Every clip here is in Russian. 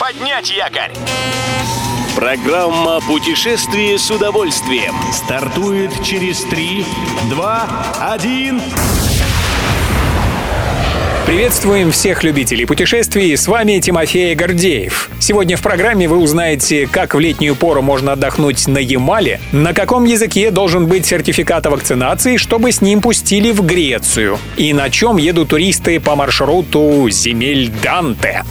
Поднять якорь! Программа «Путешествие с удовольствием» стартует через 3, 2, 1... Приветствуем всех любителей путешествий, с вами Тимофей Гордеев. Сегодня в программе вы узнаете, как в летнюю пору можно отдохнуть на Ямале, на каком языке должен быть сертификат о вакцинации, чтобы с ним пустили в Грецию, и на чем едут туристы по маршруту земель Данте.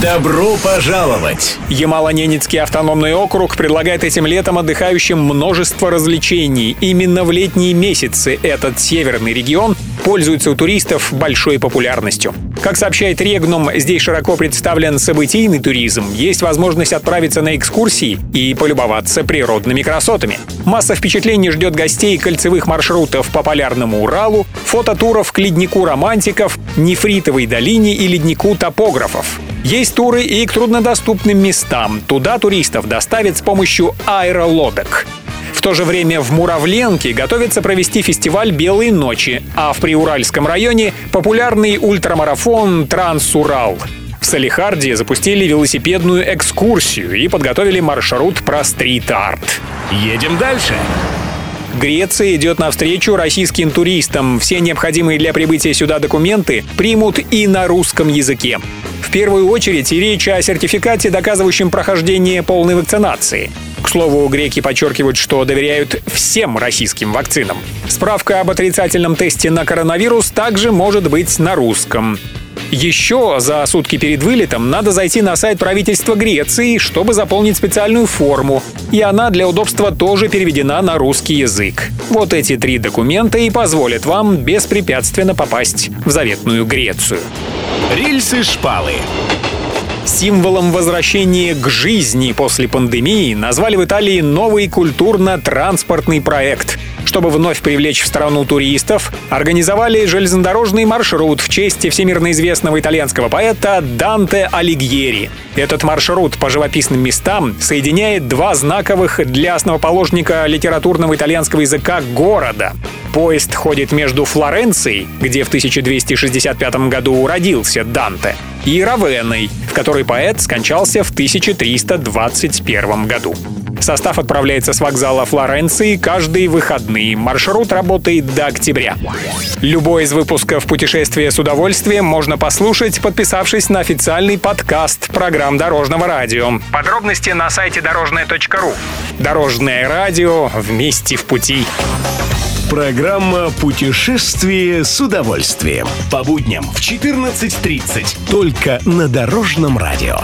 Добро пожаловать! Ямало-Ненецкий автономный округ предлагает этим летом отдыхающим множество развлечений. Именно в летние месяцы этот северный регион пользуется у туристов большой популярностью. Как сообщает Регнум, здесь широко представлен событийный туризм, есть возможность отправиться на экскурсии и полюбоваться природными красотами. Масса впечатлений ждет гостей кольцевых маршрутов по Полярному Уралу, фототуров к леднику романтиков, нефритовой долине и леднику топографов. Есть туры и к труднодоступным местам. Туда туристов доставят с помощью аэролодок. В то же время в Муравленке готовится провести фестиваль «Белые ночи», а в Приуральском районе — популярный ультрамарафон «Трансурал». В Салихарде запустили велосипедную экскурсию и подготовили маршрут про стрит-арт. Едем дальше. Греция идет навстречу российским туристам. Все необходимые для прибытия сюда документы примут и на русском языке. В первую очередь речь о сертификате, доказывающем прохождение полной вакцинации. К слову, греки подчеркивают, что доверяют всем российским вакцинам. Справка об отрицательном тесте на коронавирус также может быть на русском. Еще за сутки перед вылетом надо зайти на сайт правительства Греции, чтобы заполнить специальную форму. И она для удобства тоже переведена на русский язык. Вот эти три документа и позволят вам беспрепятственно попасть в заветную Грецию. Рельсы-шпалы. Символом возвращения к жизни после пандемии назвали в Италии новый культурно-транспортный проект. Чтобы вновь привлечь в страну туристов, организовали железнодорожный маршрут в честь всемирно известного итальянского поэта Данте Алигьери. Этот маршрут по живописным местам соединяет два знаковых для основоположника литературного итальянского языка города. Поезд ходит между Флоренцией, где в 1265 году родился Данте, и Равенной, в которой поэт скончался в 1321 году. Состав отправляется с вокзала Флоренции каждые выходные. Маршрут работает до октября. Любой из выпусков «Путешествие с удовольствием» можно послушать, подписавшись на официальный подкаст программ Дорожного радио. Подробности на сайте дорожное.ру. Дорожное радио вместе в пути. Программа «Путешествие с удовольствием». По будням в 14.30. Только на Дорожном радио.